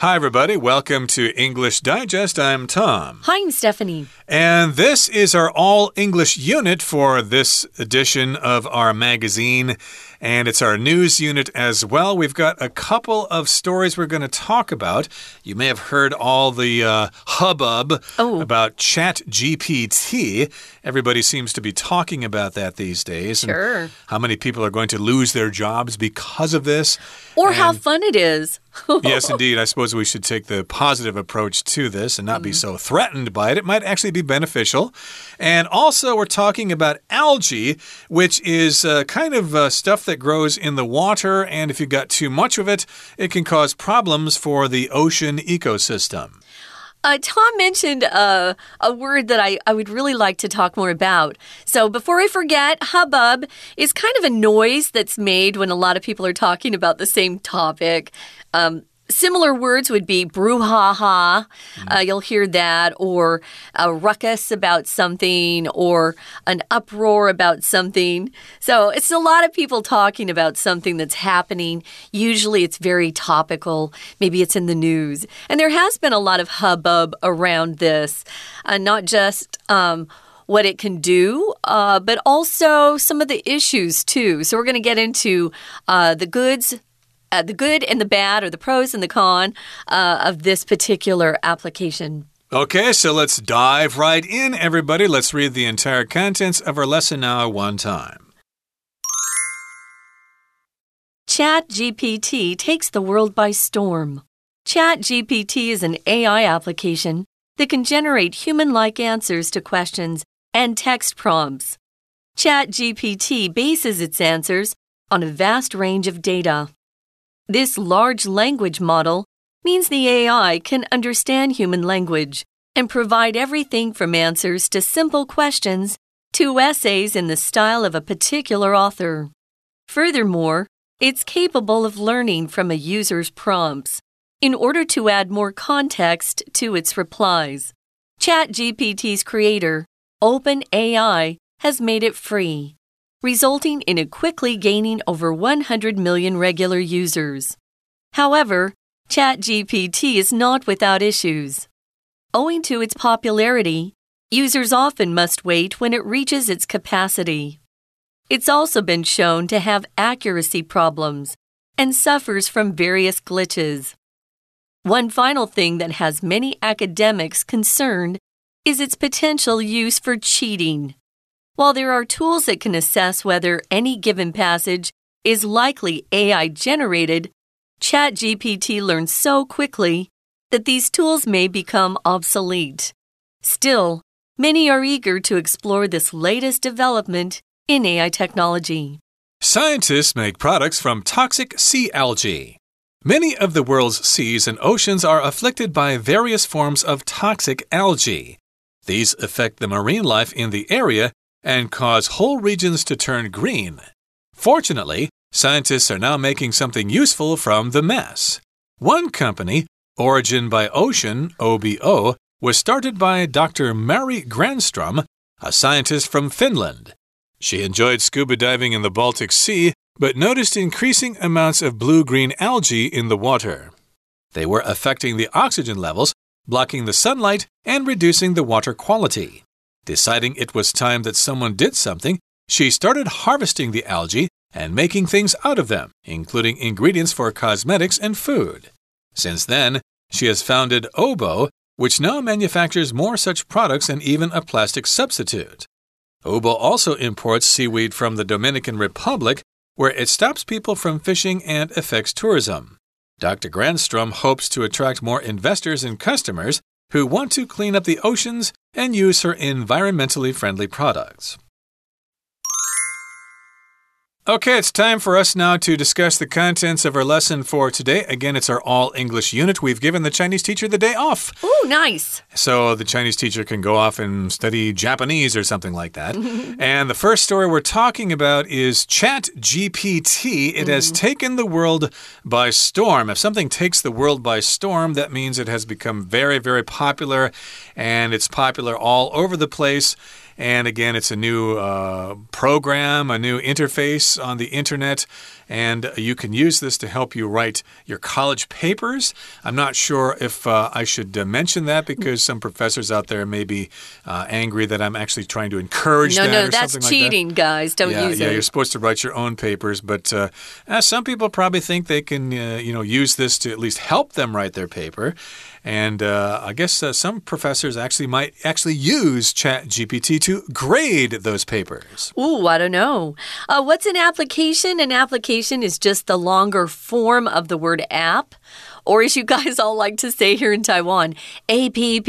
Hi, everybody. Welcome to English Digest. I'm Tom. Hi, I'm Stephanie. And this is our all English unit for this edition of our magazine. And it's our news unit as well. We've got a couple of stories we're going to talk about. You may have heard all the uh, hubbub Oh. about Chat GPT. Everybody seems to be talking about that these days. and Sure. how many people are going to lose their jobs because of this? Or how fun it is. yes, indeed. I suppose we should take the positive approach to this and not be so threatened by it. It might actually be beneficial. And also, we're talking about algae, which is uh, kind of uh, stuff that grows in the water. And if you've got too much of it, it can cause problems for the ocean ecosystem. Uh, Tom mentioned uh, a word that I, I would really like to talk more about. So before I forget, hubbub is kind of a noise that's made when a lot of people are talking about the same topic. Um, Similar words would be brouhaha. Uh, you'll hear that, or a ruckus about something, or an uproar about something. So it's a lot of people talking about something that's happening. Usually it's very topical. Maybe it's in the news. And there has been a lot of hubbub around this, uh, not just. Um, what it can do, uh, but also some of the issues too. So we're going to get into uh, the goods, uh, the good and the bad, or the pros and the con uh, of this particular application. Okay, so let's dive right in, everybody. Let's read the entire contents of our lesson now one time. ChatGPT takes the world by storm. ChatGPT is an AI application that can generate human like answers to questions and text prompts. ChatGPT bases its answers on a vast range of data. This large language model means the AI can understand human language and provide everything from answers to simple questions to essays in the style of a particular author. Furthermore, it's capable of learning from a user's prompts in order to add more context to its replies. ChatGPT's creator, OpenAI, has made it free, resulting in it quickly gaining over 100 million regular users. However, ChatGPT is not without issues. Owing to its popularity, users often must wait when it reaches its capacity. It's also been shown to have accuracy problems and suffers from various glitches. One final thing that has many academics concerned is its potential use for cheating. While there are tools that can assess whether any given passage is likely AI generated, ChatGPT learns so quickly that these tools may become obsolete. Still, many are eager to explore this latest development in AI technology. Scientists make products from toxic sea algae. Many of the world's seas and oceans are afflicted by various forms of toxic algae. These affect the marine life in the area and cause whole regions to turn green. Fortunately, scientists are now making something useful from the mess. One company, Origin by Ocean, OBO, was started by Dr. Mary Granstrom, a scientist from Finland. She enjoyed scuba diving in the Baltic Sea, but noticed increasing amounts of blue green algae in the water. They were affecting the oxygen levels, blocking the sunlight, and reducing the water quality. Deciding it was time that someone did something, she started harvesting the algae and making things out of them, including ingredients for cosmetics and food. Since then, she has founded Obo, which now manufactures more such products and even a plastic substitute. Obo also imports seaweed from the Dominican Republic, where it stops people from fishing and affects tourism. Dr. Granstrom hopes to attract more investors and customers who want to clean up the oceans and use her environmentally friendly products. Okay, it's time for us now to discuss the contents of our lesson for today. Again, it's our all English unit. We've given the Chinese teacher the day off. Oh, nice. So the Chinese teacher can go off and study Japanese or something like that. and the first story we're talking about is Chat GPT. It has taken the world by storm. If something takes the world by storm, that means it has become very, very popular and it's popular all over the place. And again, it's a new uh, program, a new interface on the internet. and you can use this to help you write your college papers. I'm not sure if uh, I should uh, mention that because some professors out there may be uh, angry that I'm actually trying to encourage no, that. No, that's cheating, like that. guys. Don't yeah, use yeah, it. Yeah, you're supposed to write your own papers, but uh, some people probably think they can, uh, you know, use this to at least help them write their paper. And uh, I guess uh, some professors actually might actually use ChatGPT to grade those papers. Ooh, I don't know. Uh, what's an application? An application is just the longer form of the word app or as you guys all like to say here in Taiwan, APP.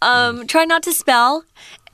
Um, mm. Try not to spell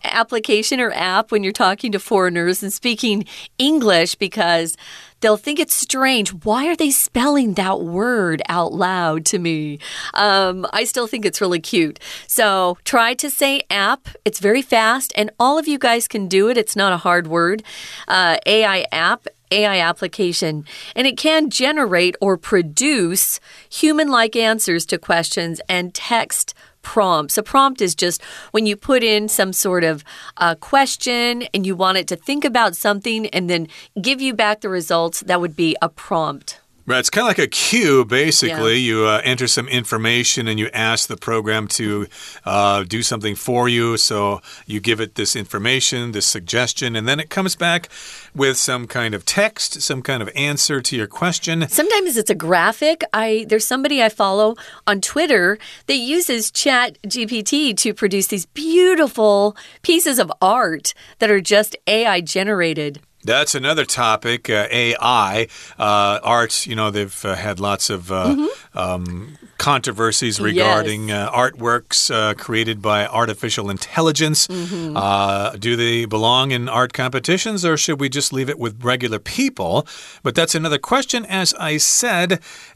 application or app when you're talking to foreigners and speaking English because they'll think it's strange. Why are they spelling that word out loud to me? Um, I still think it's really cute. So try to say app. It's very fast, and all of you guys can do it. It's not a hard word. Uh, AI app. AI application, and it can generate or produce human like answers to questions and text prompts. A prompt is just when you put in some sort of uh, question and you want it to think about something and then give you back the results, that would be a prompt. Right, it's kind of like a cue, basically. Yeah. You uh, enter some information and you ask the program to uh, do something for you. So you give it this information, this suggestion, and then it comes back with some kind of text, some kind of answer to your question. Sometimes it's a graphic. I there's somebody I follow on Twitter that uses Chat GPT to produce these beautiful pieces of art that are just AI generated. That's another topic, uh, AI. Uh, art, you know, they've uh, had lots of mm -hmm. um, controversies regarding yes. uh, artworks uh, created by artificial intelligence. Mm -hmm. uh, do they belong in art competitions or should we just leave it with regular people? But that's another question, as I said.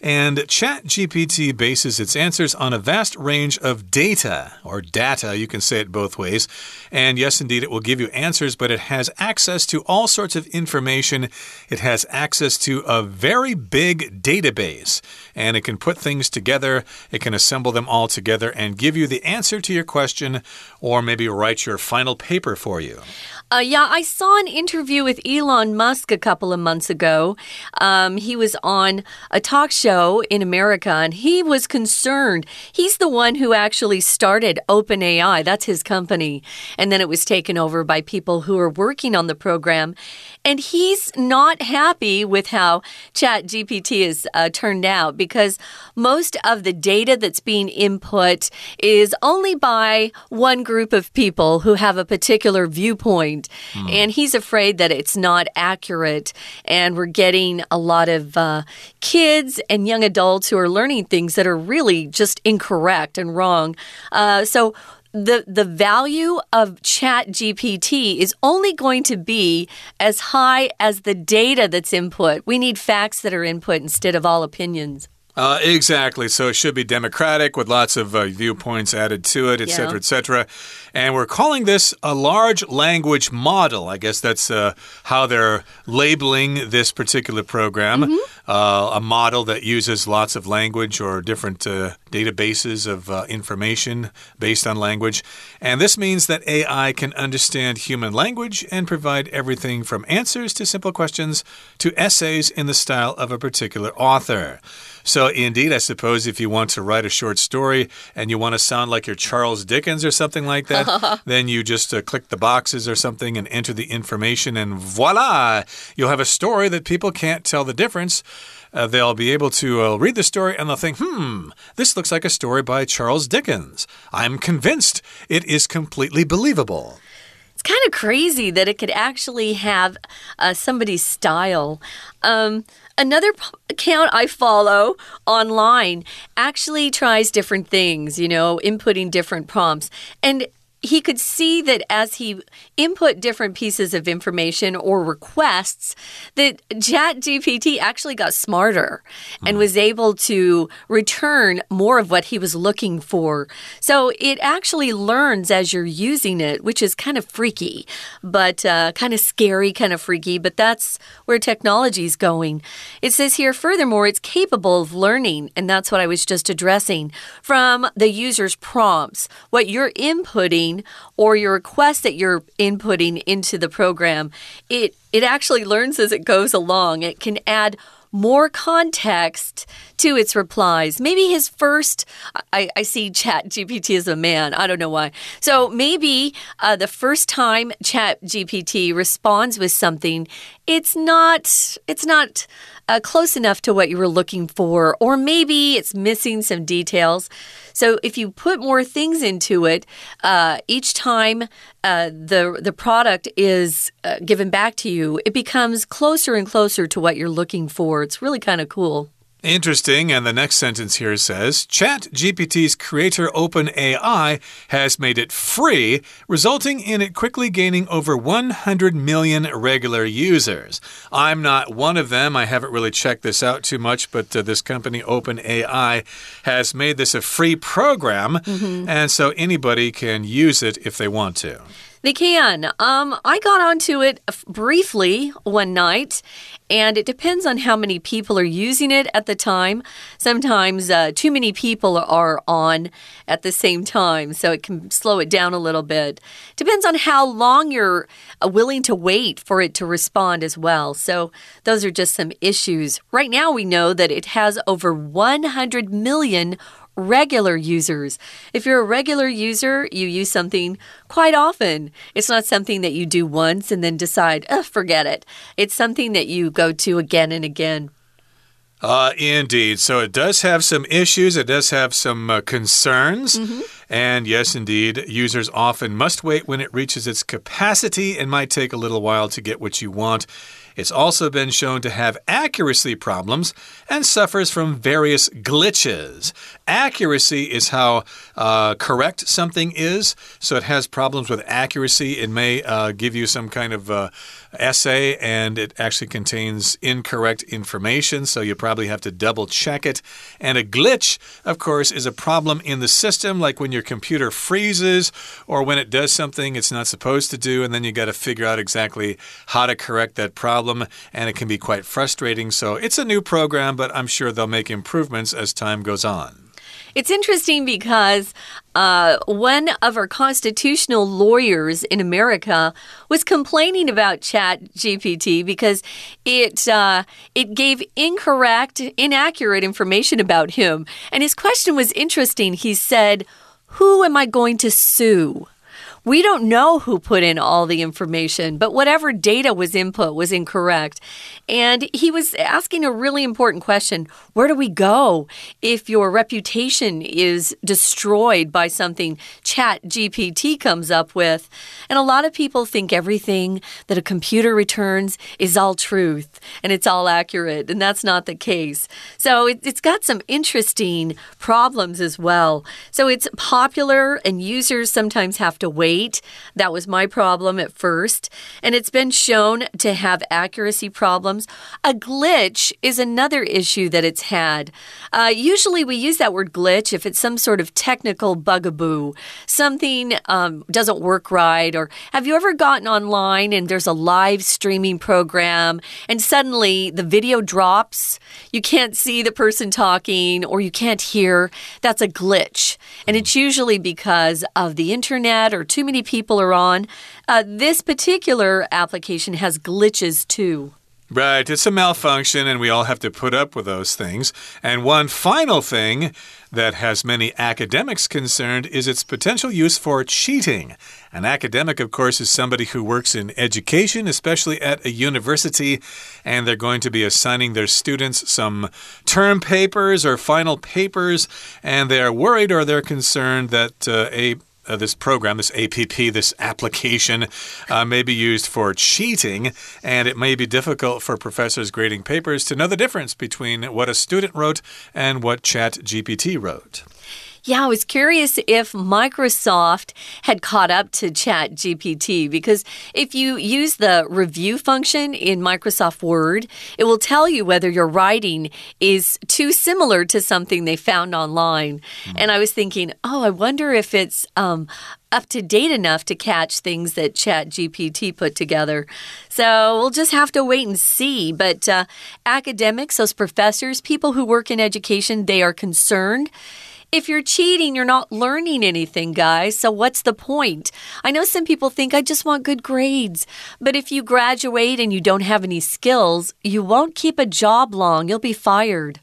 And ChatGPT bases its answers on a vast range of data or data. You can say it both ways. And yes, indeed, it will give you answers, but it has access to all sorts of information. It has access to a very big database and it can put things together. It can assemble them all together and give you the answer to your question or maybe write your final paper for you. Uh, yeah, I saw an interview with Elon Musk a couple of months ago. Um, he was on a talk show in America and he was concerned. He's the one who actually started OpenAI, that's his company. And then it was taken over by people who are working on the program. And he's not happy with how ChatGPT has uh, turned out because most of the data that's being input is only by one group of people who have a particular viewpoint. Mm. And he's afraid that it's not accurate. And we're getting a lot of uh, kids and young adults who are learning things that are really just incorrect and wrong. Uh, so, the the value of chat gpt is only going to be as high as the data that's input. We need facts that are input instead of all opinions uh, exactly. So it should be democratic with lots of uh, viewpoints added to it, etc., yeah. etc. And we're calling this a large language model. I guess that's uh, how they're labeling this particular program. Mm -hmm. a model that uses lots of language or different uh, databases of uh, information based on language. And this means that AI can understand human language and provide everything from answers to simple questions to essays in the style of a particular author. So, indeed, I suppose if you want to write a short story and you want to sound like you're Charles Dickens or something like that, then you just uh, click the boxes or something and enter the information, and voila, you'll have a story that people can't tell the difference. Uh, they'll be able to uh, read the story and they'll think, hmm, this looks like a story by Charles Dickens. I'm convinced it is completely believable It's kind of crazy that it could actually have uh, somebody's style. Um, another account I follow online actually tries different things, you know, inputting different prompts. And he could see that as he input different pieces of information or requests, that ChatGPT actually got smarter mm. and hmm. was able to return more of what he was looking for. So it actually learns as you're using it, which is kind of freaky, but uh, kind of scary, kind of freaky. But that's where technology is going. It says here, furthermore, it's capable of learning, and that's what I was just addressing from the user's prompts. What you're inputting or your request that you're inputting into the program, it it actually learns as it goes along. It can add more context to its replies. Maybe his first, I, I see Chat GPT as a man. I don't know why. So maybe uh, the first time Chat GPT responds with something, it's not, it's not uh, close enough to what you were looking for, or maybe it's missing some details. So if you put more things into it, uh, each time uh, the the product is uh, given back to you, it becomes closer and closer to what you're looking for. It's really kind of cool. Interesting. And the next sentence here says ChatGPT's creator OpenAI has made it free, resulting in it quickly gaining over 100 million regular users. I'm not one of them. I haven't really checked this out too much, but uh, this company, OpenAI, has made this a free program. Mm -hmm. And so anybody can use it if they want to. They can. Um, I got onto it briefly one night, and it depends on how many people are using it at the time. Sometimes uh, too many people are on at the same time, so it can slow it down a little bit. Depends on how long you're uh, willing to wait for it to respond as well. So, those are just some issues. Right now, we know that it has over 100 million regular users. If you're a regular user, you use something quite often. It's not something that you do once and then decide, oh, forget it. It's something that you go to again and again. Uh, indeed. So it does have some issues. It does have some uh, concerns. Mm -hmm. And yes, indeed, users often must wait when it reaches its capacity and might take a little while to get what you want. It's also been shown to have accuracy problems and suffers from various glitches. Accuracy is how uh, correct something is, so it has problems with accuracy. It may uh, give you some kind of uh, essay and it actually contains incorrect information, so you probably have to double check it. And a glitch, of course, is a problem in the system, like when your computer freezes or when it does something it's not supposed to do, and then you got to figure out exactly how to correct that problem, and it can be quite frustrating. So it's a new program, but I'm sure they'll make improvements as time goes on. It's interesting because uh, one of our constitutional lawyers in America was complaining about Chat GPT because it uh, it gave incorrect, inaccurate information about him. And his question was interesting. He said, "Who am I going to sue?" We don't know who put in all the information, but whatever data was input was incorrect. And he was asking a really important question Where do we go if your reputation is destroyed by something Chat GPT comes up with? And a lot of people think everything that a computer returns is all truth and it's all accurate, and that's not the case. So it, has got some interesting problems as well. So it's popular, and users sometimes have to wait that was my problem at first. And it's been shown to have accuracy problems. A glitch is another issue that it's had. Uh, usually we use that word glitch if it's some sort of technical bugaboo, something um, doesn't work right. Or have you ever gotten online and there's a live streaming program and suddenly the video drops? You can't see the person talking or you can't hear. That's a glitch. And it's usually because of the internet or too many people are on. Uh, this particular application has glitches too. Right, it's a malfunction, and we all have to put up with those things. And one final thing that has many academics concerned is its potential use for cheating. An academic, of course, is somebody who works in education, especially at a university, and they're going to be assigning their students some term papers or final papers, and they're worried or they're concerned that uh, a uh, this program, this APP, this application uh, may be used for cheating, and it may be difficult for professors grading papers to know the difference between what a student wrote and what ChatGPT wrote. Yeah, I was curious if Microsoft had caught up to ChatGPT because if you use the review function in Microsoft Word, it will tell you whether your writing is too similar to something they found online. Mm. And I was thinking, oh, I wonder if it's um, up to date enough to catch things that ChatGPT put together. So we'll just have to wait and see. But uh, academics, those professors, people who work in education, they are concerned If you're cheating, you're not learning anything, guys. So what's the point? I know some people think I just want good grades. But if you graduate and you don't have any skills, you won't keep a job long. You'll be fired.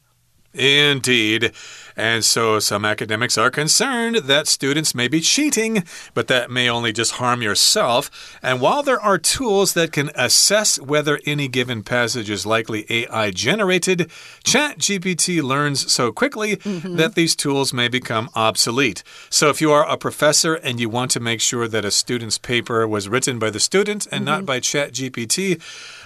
Indeed. And so some academics are concerned that students may be cheating, but that may only just harm yourself. And while there are tools that can assess whether any given passage is likely AI generated, ChatGPT learns so quickly mm -hmm. that these tools may become obsolete. So if you are a professor and you want to make sure that a student's paper was written by the student and mm -hmm. not mm-hmm. by ChatGPT,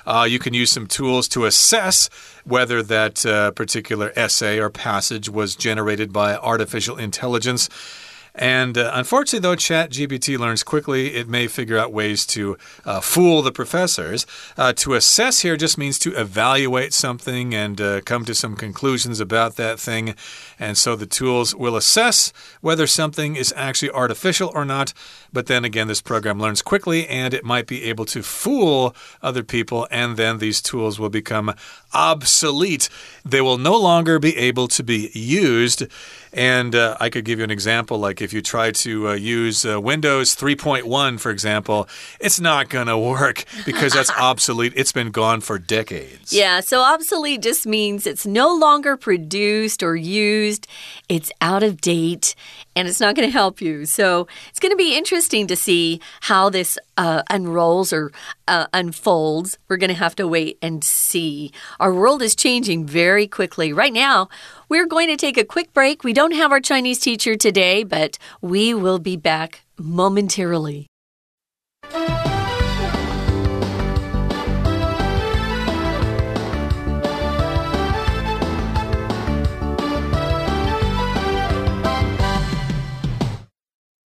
uh, you can use some tools to assess whether that uh, particular essay or passage was generated by artificial intelligence. And uh, unfortunately, though ChatGPT learns quickly, it may figure out ways to uh, fool the professors. Uh, to assess here just means to evaluate something and uh, come to some conclusions about that thing. And so the tools will assess whether something is actually artificial or not. But then again, this program learns quickly and it might be able to fool other people, and then these tools will become obsolete. They will no longer be able to be used. And uh, I could give you an example like if you try to uh, use uh, Windows 3.1, for example, it's not going to work because that's obsolete. It's been gone for decades. Yeah, so obsolete just means it's no longer produced or used, it's out of date, and it's not going to help you. So it's going to be interesting to see how this uh, unrolls or uh, unfolds. We're going to have to wait and see. Our world is changing very quickly. Right now, we're going to take a quick break. We don't have our Chinese teacher today, but we will be back momentarily.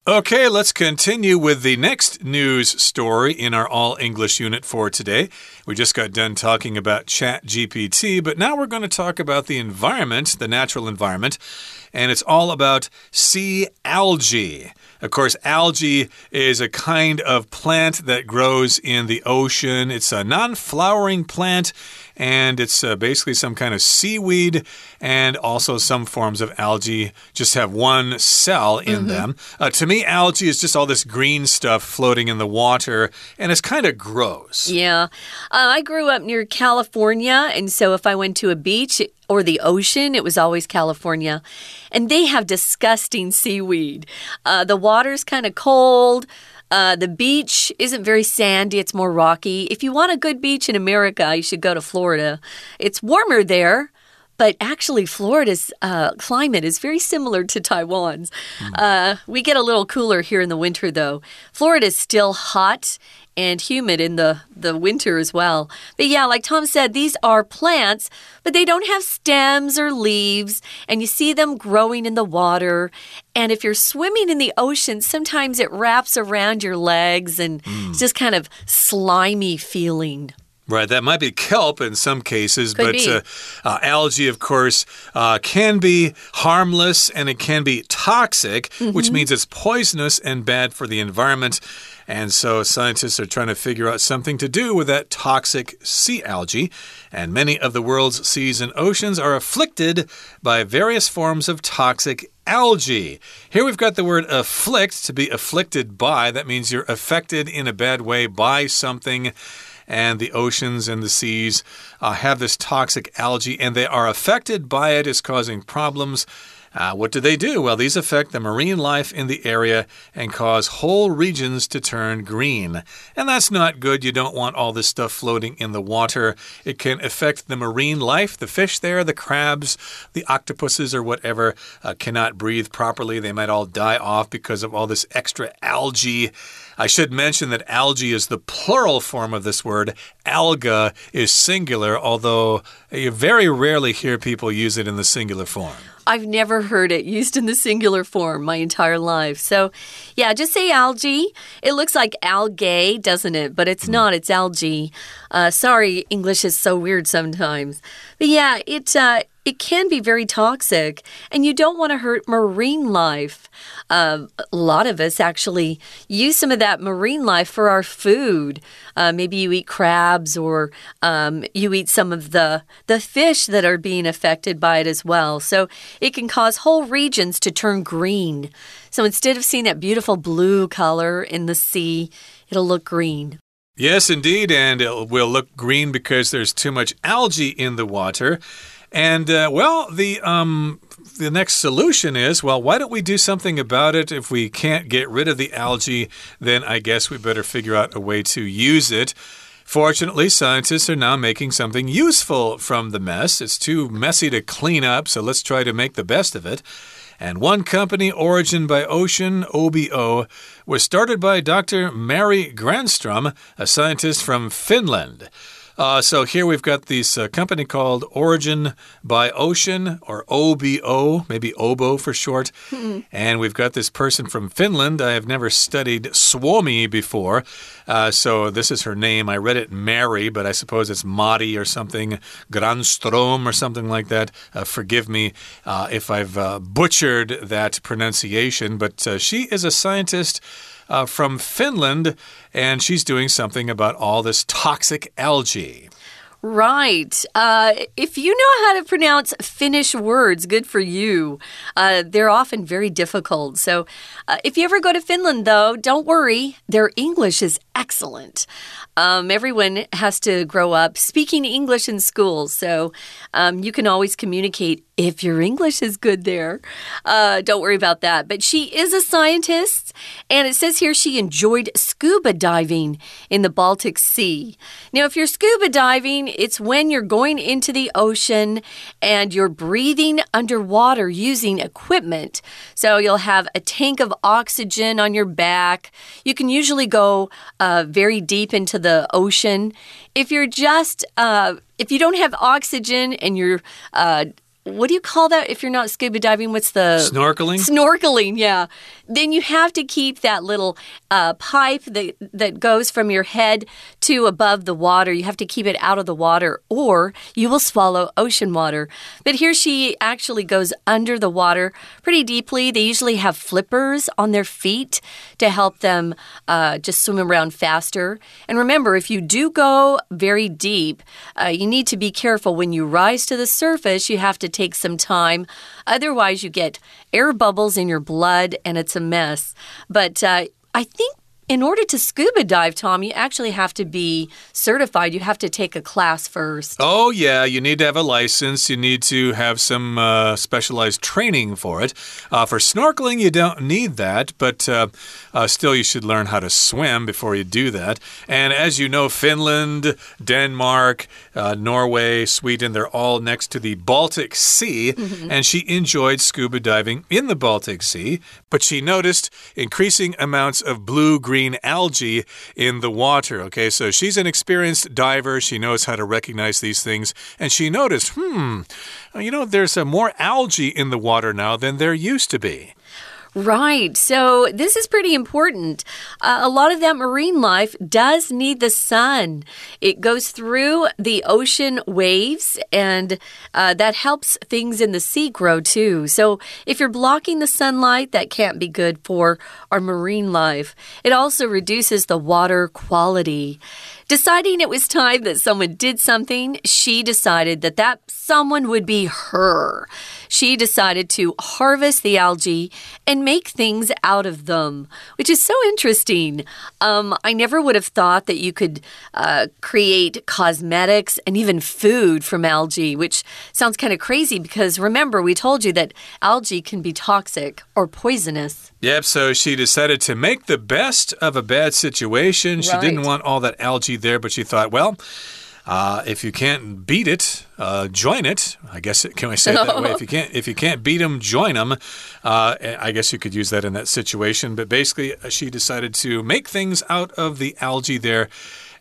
Okay, let's continue with the next news story in our all English unit for today. We just got done talking about ChatGPT, but now we're going to talk about the environment, the natural environment, and it's all about sea algae. Of course, algae is a kind of plant that grows in the ocean. It's a non flowering plant and it's uh, basically some kind of seaweed and also some forms of algae just have one cell in mm -hmm. them. Uh, to me, algae is just all this green stuff floating in the water, and it's kind of gross. Yeah. Uh, I grew up near California, and so if I went to a beach, or the ocean, it was always California. And they have disgusting seaweed. Uh, the water's kind of cold. Uh, the beach isn't very sandy, it's more rocky. If you want a good beach in America, you should go to Florida. It's warmer there. But actually, Florida's uh, climate is very similar to Taiwan's. Mm. Uh, we get a little cooler here in the winter, though. Florida is still hot and humid in the, the winter as well. But yeah, like Tom said, these are plants, but they don't have stems or leaves, and you see them growing in the water. And if you're swimming in the ocean, sometimes it wraps around your legs and mm. it's just kind of slimy feeling. Right, that might be kelp in some cases, Could but uh, uh, algae, of course, uh, can be harmless and it can be toxic, mm -hmm. which mm-hmm. means it's poisonous and bad for the environment. And so scientists are trying to figure out something to do with that toxic sea algae. And many of the world's seas and oceans are afflicted by various forms of toxic algae. Here we've got the word afflict, to be afflicted by. That means you're affected in a bad way by something and the oceans and the seas uh, have this toxic algae and they are affected by it. It's causing problems. Uh, what do they do? Well, these affect the marine life in the area and cause whole regions to turn green. And that's not good. You don't want all this stuff floating in the water. It can affect the marine life. The fish there, the crabs, the octopuses, or whatever, uh, cannot breathe properly. They might all die off because of all this extra algae. I should mention that algae is the plural form of this word. Alga is singular, although you very rarely hear people use it in the singular form. I've never heard it used in the singular form my entire life. So, yeah, just say algae. It looks like algae, doesn't it? But it's mm. not, it's algae. Uh, sorry, English is so weird sometimes. But yeah, it. Uh, it can be very toxic, and you don't want to hurt marine life. Um, a lot of us actually use some of that marine life for our food. Uh, maybe you eat crabs, or um, you eat some of the the fish that are being affected by it as well. So it can cause whole regions to turn green. So instead of seeing that beautiful blue color in the sea, it'll look green. Yes, indeed, and it will look green because there's too much algae in the water. And uh, well, the um, the next solution is well, why don't we do something about it? If we can't get rid of the algae, then I guess we better figure out a way to use it. Fortunately, scientists are now making something useful from the mess. It's too messy to clean up, so let's try to make the best of it. And one company, Origin by Ocean, OBO, was started by Dr. Mary Granstrom, a scientist from Finland. Uh, so here we've got this uh, company called Origin by Ocean, or OBO, maybe OBO for short. and we've got this person from Finland. I have never studied Suomi before. Uh, so this is her name. I read it Mary, but I suppose it's Mari or something, Granstrom or something like that. Uh, forgive me uh, if I've uh, butchered that pronunciation, but she is a scientist uh, from Finland, and she's doing something about all this toxic algae. Right. Uh, if you know how to pronounce Finnish words, good for you. Uh, they're often very difficult. So, uh, if you ever go to Finland, though, don't worry. Their English is excellent. Um, everyone has to grow up speaking English in schools, so um, you can always communicate if your English is good there. Uh, don't worry about that. But she is a scientist, and it says here she enjoyed scuba diving in the Baltic Sea. Now, if you're scuba diving, it's when you're going into the ocean and you're breathing underwater using equipment. So you'll have a tank of oxygen on your back. You can usually go uh, very deep into the ocean. If you're just, uh, if you don't have oxygen and you're, uh, what do you call that if you're not scuba diving? What's the snorkeling? Snorkeling, yeah. Then you have to keep that little uh, pipe that that goes from your head to above the water. You have to keep it out of the water, or you will swallow ocean water. But here she actually goes under the water pretty deeply. They usually have flippers on their feet to help them uh, just swim around faster. And remember, if you do go very deep, uh, you need to be careful when you rise to the surface. You have to take some time. Otherwise, you get air bubbles in your blood and it's a mess. But uh, I think in order to scuba dive, Tom, you actually have to be certified. You have to take a class first. Oh, yeah. You need to have a license. You need to have some uh, specialized training for it. Uh, for snorkeling, you don't need that, but uh, uh, still, you should learn how to swim before you do that. And as you know, Finland, Denmark, uh, Norway, Sweden, they're all next to the Baltic Sea. Mm -hmm. And she enjoyed scuba diving in the Baltic Sea, but she noticed increasing amounts of blue green green algae in the water. Okay, so she's an experienced diver. She knows how to recognize these things. And she noticed, hmm, you know, there's more algae in the water now than there used to be. Right. So this is pretty important. Uh, a lot of that marine life does need the sun. It goes through the ocean waves, and uh, that helps things in the sea grow too. So if you're blocking the sunlight, that can't be good for our marine life. It also reduces the water quality. Deciding it was time that someone did something, she decided that that someone would be her. She decided to harvest the algae and make things out of them, which is so interesting. Um, I never would have thought that you could uh, create cosmetics and even food from algae, which sounds kind of crazy because remember, we told you that algae can be toxic or poisonous. Yep, so she decided to make the best of a bad situation. She right. didn't want all that algae there, but she thought, well, uh, if you can't beat it, uh, join it. I guess can I say it that way? If you can't, if you can't beat them, join them. Uh, I guess you could use that in that situation. But basically, uh, she decided to make things out of the algae there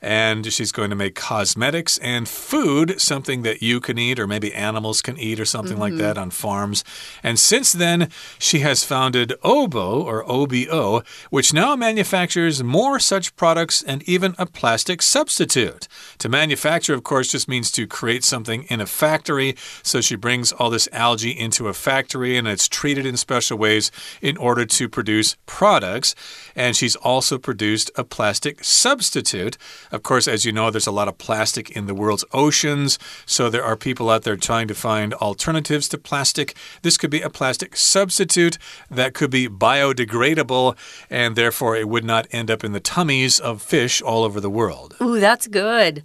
And she's going to make cosmetics and food, something that you can eat or maybe animals can eat or something mm -hmm. like mm-hmm. that on farms. And since then, she has founded Obo or OBO, which now manufactures more such products and even a plastic substitute. To manufacture, of course, just means to create something in a factory. So she brings all this algae into a factory and it's treated in special ways in order to produce products. And she's also produced a plastic substitute. Of course, as you know, there's a lot of plastic in the world's oceans. So there are people out there trying to find alternatives to plastic. This could be a plastic substitute that could be biodegradable and therefore it would not end up in the tummies of fish all over the world. Ooh, that's good.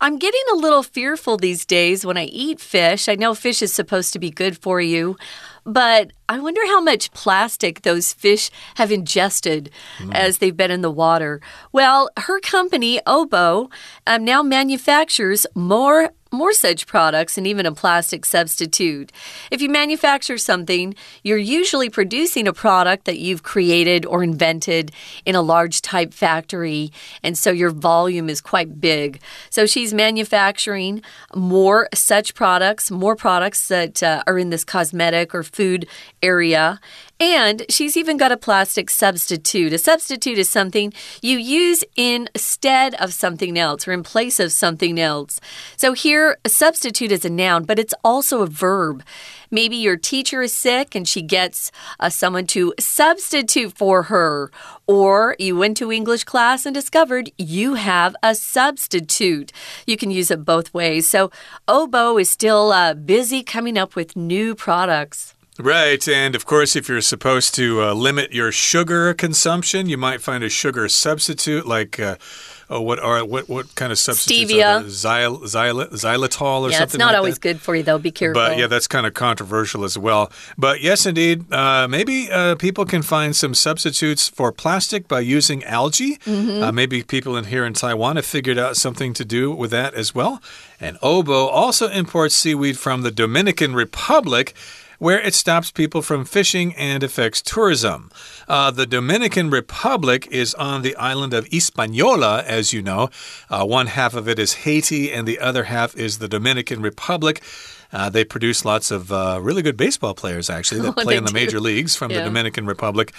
I'm getting a little fearful these days when I eat fish. I know fish is supposed to be good for you, but I wonder how much plastic those fish have ingested mm. as they've been in the water. Well, her company, Obo, um, now manufactures more more such products and even a plastic substitute. If you manufacture something, you're usually producing a product that you've created or invented in a large type factory, and so your volume is quite big. So she's manufacturing more such products, more products that uh, are in this cosmetic or food area. And she's even got a plastic substitute. A substitute is something you use instead of something else or in place of something else. So here, a substitute is a noun, but it's also a verb. Maybe your teacher is sick and she gets uh, someone to substitute for her. Or you went to English class and discovered you have a substitute. You can use it both ways. So, Obo is still uh, busy coming up with new products. Right, and of course, if you're supposed to uh, limit your sugar consumption, you might find a sugar substitute like. Uh, oh, what are what what kind of substitutes? Stevia, Xyl, xyl, xylitol, or yeah, something. Yeah, it's not like always that. good for you, though. Be careful. But yeah, that's kind of controversial as well. But yes, indeed, uh, maybe uh, people can find some substitutes for plastic by using algae. Mm -hmm. maybe people in here in Taiwan have figured out something to do with that as well. And Obo also imports seaweed from the Dominican Republic where it stops people from fishing and affects tourism. Uh, the Dominican Republic is on the island of Hispaniola, as you know. Uh, one half of it is Haiti, and the other half is the Dominican Republic. Uh, they produce lots of uh, really good baseball players, actually, that oh, play in the do. major leagues from yeah. the Dominican Republic.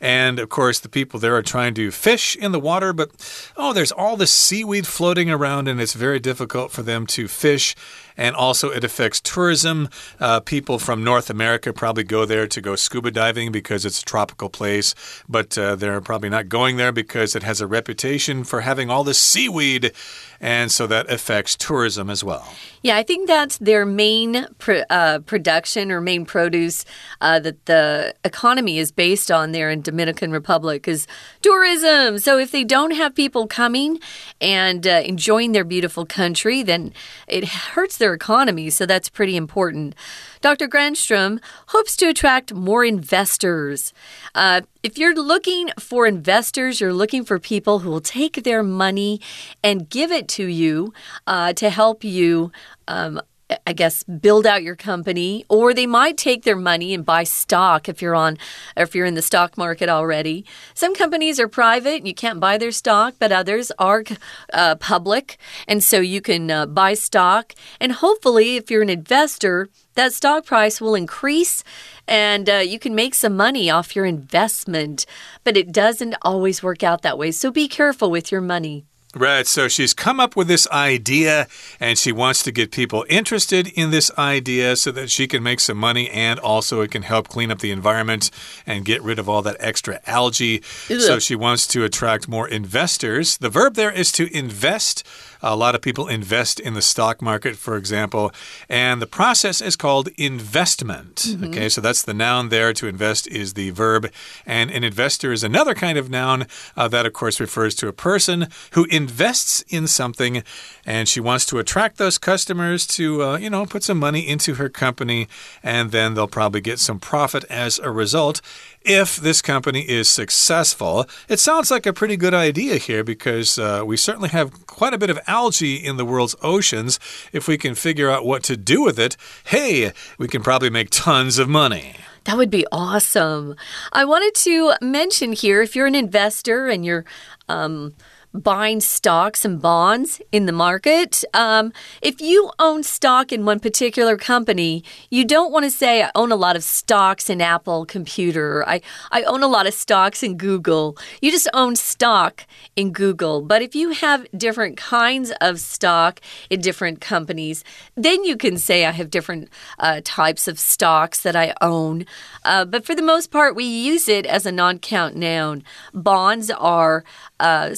And of course, the people there are trying to fish in the water, but oh, there's all this seaweed floating around, and it's very difficult for them to fish and also it affects tourism. Uh, people from North America probably go there to go scuba diving because it's a tropical place, but uh, they're probably not going there because it has a reputation for having all this seaweed, and so that affects tourism as well. Yeah, I think that's their main uh, production or main produce uh, that the economy is based on there in Dominican Republic is tourism. So if they don't have people coming and uh, enjoying their beautiful country, then it hurts their economy. So that's pretty important. Dr. Granstrom hopes to attract more investors. Uh, if you're looking for investors, you're looking for people who will take their money and give it to you uh, to help you. Um, I guess build out your company or they might take their money and buy stock if you're on if you're in the stock market already. Some companies are private you can't buy their stock, but others are uh, public and so you can uh, buy stock and hopefully if you're an investor that stock price will increase and uh, you can make some money off your investment, but it doesn't always work out that way. So be careful with your money. Right. So she's come up with this idea and she wants to get people interested in this idea so that she can make some money and also it can help clean up the environment and get rid of all that extra algae. Ugh. So she wants to attract more investors. The verb there is to invest. A lot of people invest in the stock market, for example, and the process is called investment. Mm -hmm. Okay, so that's the noun there. To invest is the verb, and an investor is another kind of noun uh, that, of course, refers to a person who invests in something, and she wants to attract those customers to, uh, you know, put some money into her company, and then they'll probably get some profit as a result if this company is successful. It sounds like a pretty good idea here because uh, we certainly have quite a bit of algae in the world's oceans. If we can figure out what to do with it, hey, we can probably make tons of money. That would be awesome. I wanted to mention here if you're an investor and you're um, buying stocks and bonds in the market. Um, if you own stock in one particular company, you don't want to say, I own a lot of stocks in Apple Computer. I, I own a lot of stocks in Google. You just own stock in Google. But if you have different kinds of stock in different companies, then you can say, I have different uh, types of stocks that I own. Uh, but for the most part, we use it as a non count noun. Bonds are uh,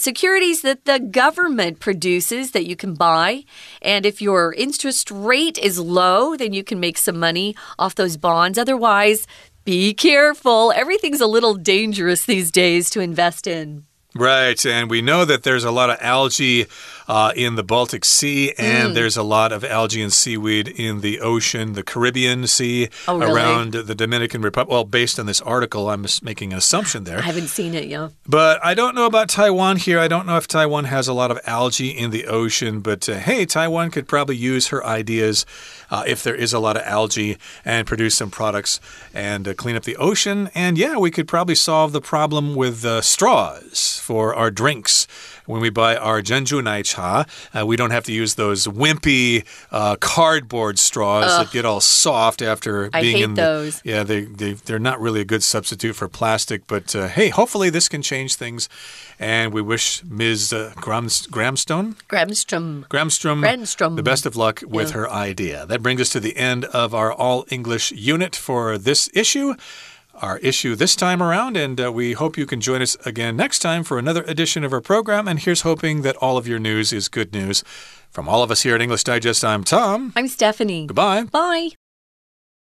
that the government produces that you can buy. And if your interest rate is low, then you can make some money off those bonds. Otherwise, be careful. Everything's a little dangerous these days to invest in. Right, and we know that there's a lot of algae uh, in the Baltic Sea, and mm. there's a lot of algae and seaweed in the ocean, the Caribbean Sea, oh, really? around the Dominican Republic. Well, based on this article, I'm making an assumption there. I haven't seen it yet. But I don't know about Taiwan here. I don't know if Taiwan has a lot of algae in the ocean, but uh, hey, Taiwan could probably use her ideas uh, if there is a lot of algae and produce some products and uh, clean up the ocean. And yeah, we could probably solve the problem with uh, straws for our drinks when we buy our Nai Cha, uh, we don't have to use those wimpy uh, cardboard straws Ugh. that get all soft after I being in those. The, yeah, they, they, they're not really a good substitute for plastic, but uh, hey, hopefully this can change things. And we wish Ms. Uh, Grams, Gramstone? Gramstrom. Gramstrom. Gramstrom. The best of luck with yeah. her idea. That brings us to the end of our all English unit for this issue our issue this time around, and uh, we hope you can join us again next time for another edition of our program. And here's hoping that all of your news is good news. From all of us here at English Digest, I'm Tom. I'm Stephanie. Goodbye. Bye.